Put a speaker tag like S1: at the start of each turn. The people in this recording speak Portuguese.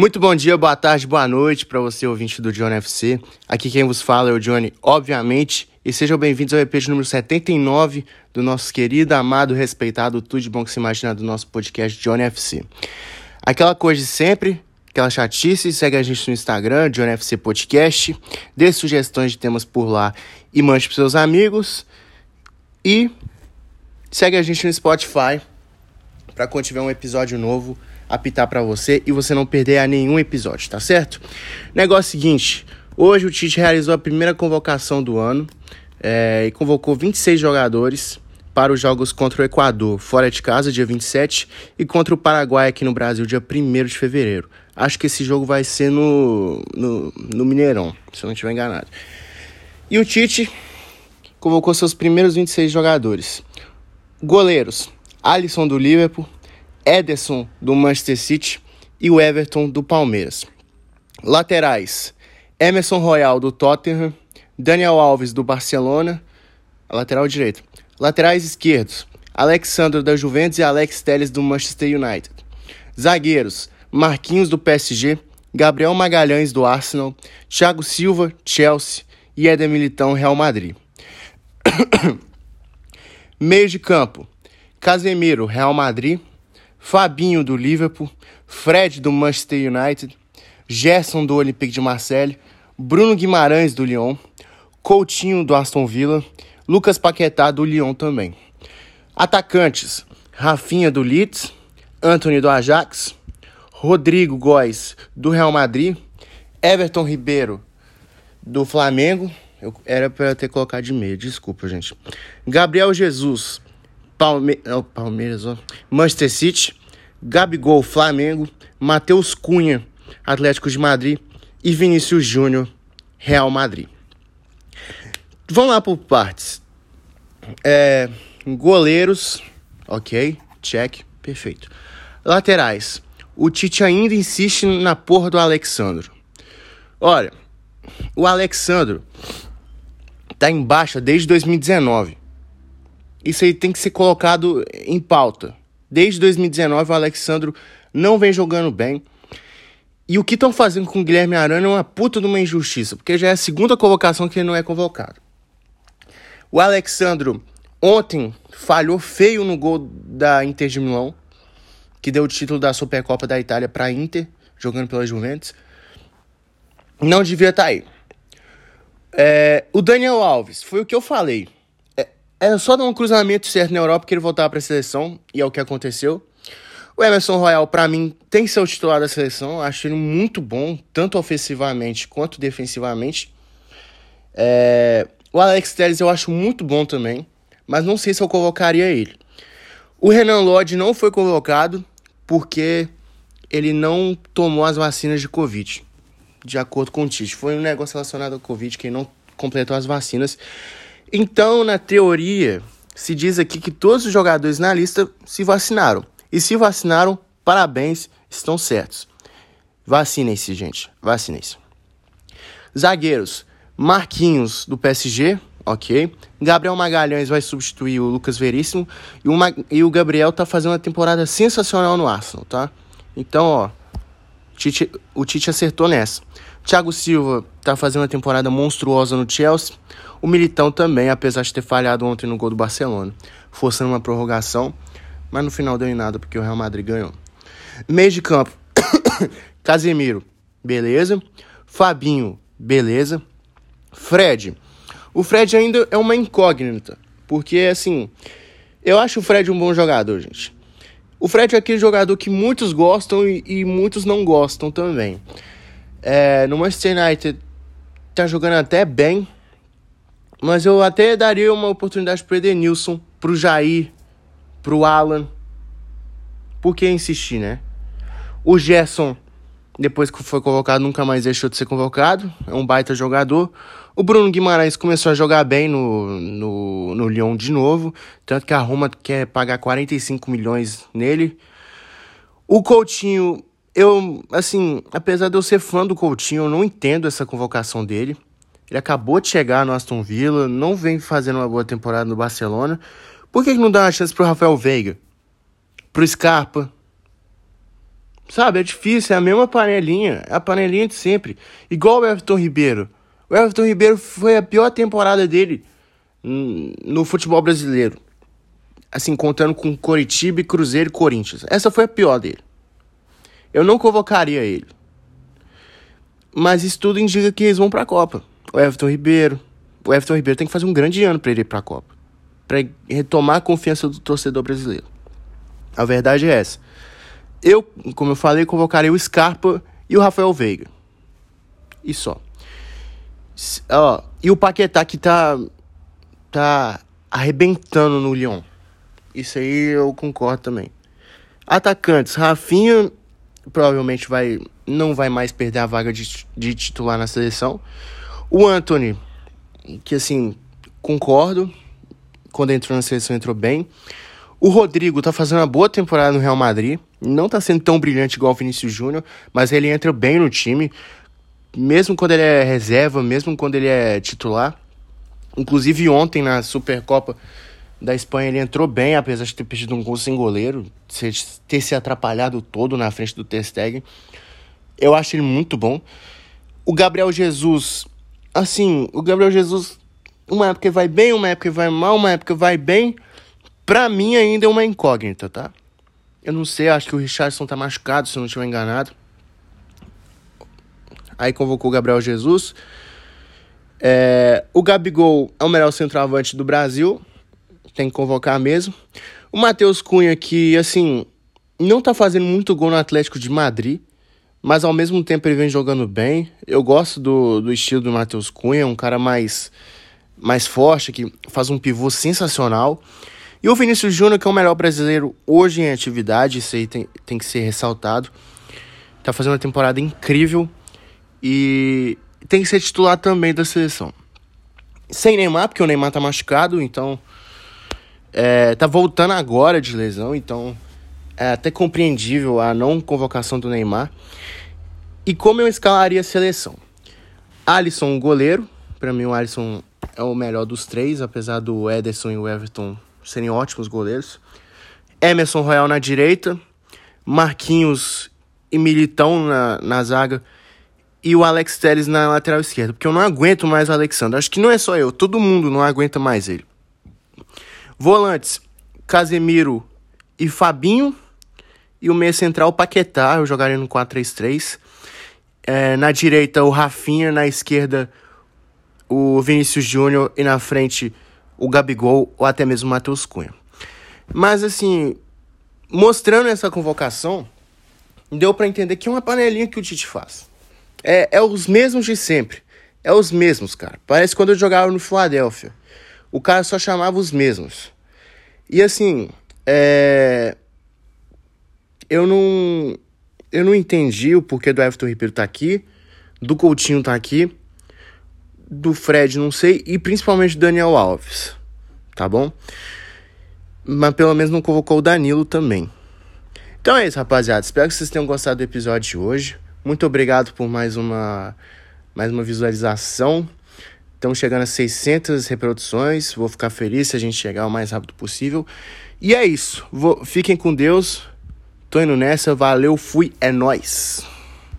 S1: Muito bom dia, boa tarde, boa noite para você, ouvinte do Johnny FC. Aqui quem vos fala é o Johnny, obviamente, e sejam bem-vindos ao EP de número 79 do nosso querido, amado, respeitado, tudo de bom que se imagina do nosso podcast Johnny FC. Aquela coisa de sempre, aquela chatice, segue a gente no Instagram, Johnny FC Podcast, dê sugestões de temas por lá e mande para seus amigos. E segue a gente no Spotify para quando tiver um episódio novo apitar para você e você não perder a nenhum episódio, tá certo? Negócio seguinte, hoje o Tite realizou a primeira convocação do ano é, e convocou 26 jogadores para os jogos contra o Equador, fora de casa, dia 27, e contra o Paraguai aqui no Brasil, dia 1 de fevereiro. Acho que esse jogo vai ser no, no, no Mineirão, se eu não estiver enganado. E o Tite convocou seus primeiros 26 jogadores. Goleiros: Alisson do Liverpool, Ederson do Manchester City e o Everton do Palmeiras. Laterais: Emerson Royal do Tottenham, Daniel Alves do Barcelona, lateral direito. Laterais esquerdos: Alexandre da Juventus e Alex Telles do Manchester United. Zagueiros: Marquinhos do PSG, Gabriel Magalhães do Arsenal, Thiago Silva, Chelsea. E Éder Militão, Real Madrid. Meio de campo: Casemiro, Real Madrid, Fabinho do Liverpool, Fred do Manchester United, Gerson do Olympique de Marseille, Bruno Guimarães do Lyon, Coutinho do Aston Villa, Lucas Paquetá do Lyon também. Atacantes: Rafinha do Leeds, Anthony do Ajax, Rodrigo Góes do Real Madrid, Everton Ribeiro do Flamengo. Eu, era para ter colocado de meio, desculpa, gente. Gabriel Jesus Palme oh, Palmeiras, ó. Manchester City, Gabigol, Flamengo, Matheus Cunha, Atlético de Madrid e Vinícius Júnior, Real Madrid. Vamos lá por partes. É, goleiros, ok, check, perfeito. Laterais, o Tite ainda insiste na porra do Alexandro. Olha, o Alexandro tá em baixa desde 2019. Isso aí tem que ser colocado em pauta. Desde 2019 o Alexandro não vem jogando bem. E o que estão fazendo com o Guilherme Arana é uma puta de uma injustiça, porque já é a segunda colocação que ele não é convocado. O Alexandro ontem falhou feio no gol da Inter de Milão, que deu o título da Supercopa da Itália para a Inter, jogando pela Juventus. Não devia estar tá aí. É, o Daniel Alves, foi o que eu falei. É só dar um cruzamento certo na Europa que ele voltar para a seleção, e é o que aconteceu. O Emerson Royal, para mim, tem o titular da seleção. Acho ele muito bom, tanto ofensivamente quanto defensivamente. É... O Alex Telles eu acho muito bom também, mas não sei se eu convocaria ele. O Renan Lodge não foi convocado porque ele não tomou as vacinas de Covid, de acordo com o Tite. Foi um negócio relacionado ao Covid que ele não completou as vacinas. Então, na teoria, se diz aqui que todos os jogadores na lista se vacinaram. E se vacinaram, parabéns, estão certos. Vacinem-se, gente. Vacinem-se. Zagueiros: Marquinhos do PSG, ok. Gabriel Magalhães vai substituir o Lucas Veríssimo. E o, e o Gabriel tá fazendo uma temporada sensacional no Arsenal, tá? Então, ó. O Tite acertou nessa. Thiago Silva tá fazendo uma temporada monstruosa no Chelsea. O Militão também, apesar de ter falhado ontem no gol do Barcelona, forçando uma prorrogação, mas no final deu em nada porque o Real Madrid ganhou. Meio de campo: Casemiro, beleza. Fabinho, beleza. Fred. O Fred ainda é uma incógnita, porque assim, eu acho o Fred um bom jogador, gente. O Fred é aquele jogador que muitos gostam e, e muitos não gostam também. É, no Manchester United tá jogando até bem, mas eu até daria uma oportunidade pro Edenilson, pro Jair, pro Alan. Por que insistir, né? O Gerson, depois que foi convocado, nunca mais deixou de ser convocado. É um baita jogador. O Bruno Guimarães começou a jogar bem no, no, no Lyon de novo. Tanto que a Roma quer pagar 45 milhões nele. O Coutinho, eu, assim, apesar de eu ser fã do Coutinho, eu não entendo essa convocação dele. Ele acabou de chegar no Aston Villa, não vem fazendo uma boa temporada no Barcelona. Por que, que não dá uma chance pro Rafael Veiga? Pro Scarpa? Sabe, é difícil, é a mesma panelinha, é a panelinha de sempre. Igual o Everton Ribeiro. O Everton Ribeiro foi a pior temporada dele no futebol brasileiro. Assim, contando com Coritiba, Cruzeiro e Corinthians. Essa foi a pior dele. Eu não convocaria ele. Mas isso tudo indica que eles vão para a Copa. O Everton Ribeiro. O Everton Ribeiro tem que fazer um grande ano para ele ir para a Copa. Para retomar a confiança do torcedor brasileiro. A verdade é essa. Eu, como eu falei, convocaria o Scarpa e o Rafael Veiga. E só. Ó, e o Paquetá que tá tá arrebentando no Lyon. Isso aí eu concordo também. Atacantes, Rafinha provavelmente vai não vai mais perder a vaga de, de titular na seleção. O Anthony, que assim, concordo, quando entrou na seleção entrou bem. O Rodrigo tá fazendo uma boa temporada no Real Madrid. Não tá sendo tão brilhante igual o Vinícius Júnior, mas ele entra bem no time, mesmo quando ele é reserva, mesmo quando ele é titular. Inclusive ontem na Supercopa da Espanha ele entrou bem, apesar de ter perdido um gol sem goleiro, ter se atrapalhado todo na frente do Ter Stegen. Eu acho ele muito bom. O Gabriel Jesus, assim, o Gabriel Jesus, uma época vai bem, uma época vai mal, uma época vai bem. Pra mim ainda é uma incógnita, tá? Eu não sei, acho que o Richardson tá machucado, se eu não estiver enganado. Aí convocou o Gabriel Jesus. É, o Gabigol é o melhor centroavante do Brasil. Tem que convocar mesmo. O Matheus Cunha, que, assim, não tá fazendo muito gol no Atlético de Madrid. Mas ao mesmo tempo ele vem jogando bem. Eu gosto do, do estilo do Matheus Cunha, um cara mais, mais forte, que faz um pivô sensacional. E o Vinícius Júnior, que é o melhor brasileiro hoje em atividade, isso aí tem, tem que ser ressaltado. Tá fazendo uma temporada incrível e tem que ser titular também da seleção. Sem Neymar, porque o Neymar tá machucado, então. É, tá voltando agora de lesão, então é até compreendível a não convocação do Neymar. E como eu escalaria a seleção? Alisson, goleiro. Para mim, o Alisson é o melhor dos três, apesar do Ederson e o Everton serem ótimos goleiros. Emerson Royal na direita, Marquinhos e Militão na, na zaga e o Alex Telles na lateral esquerda, porque eu não aguento mais o Alexandre. Acho que não é só eu, todo mundo não aguenta mais ele. Volantes: Casemiro e Fabinho. E o meia central, Paquetá. Eu jogaria no 4-3-3. É, na direita, o Rafinha. Na esquerda, o Vinícius Júnior. E na frente, o Gabigol ou até mesmo o Matheus Cunha. Mas assim, mostrando essa convocação, deu para entender que é uma panelinha que o Tite faz. É, é os mesmos de sempre. É os mesmos, cara. Parece quando eu jogava no Philadelphia. O cara só chamava os mesmos. E assim, é... eu não eu não entendi o porquê do Everton Ribeiro tá aqui, do Coutinho tá aqui do Fred, não sei, e principalmente do Daniel Alves, tá bom? Mas pelo menos não convocou o Danilo também. Então é isso, rapaziada. Espero que vocês tenham gostado do episódio de hoje. Muito obrigado por mais uma mais uma visualização. Estamos chegando a 600 reproduções. Vou ficar feliz se a gente chegar o mais rápido possível. E é isso. Vou, fiquem com Deus. Tô indo nessa. Valeu, fui, é nós.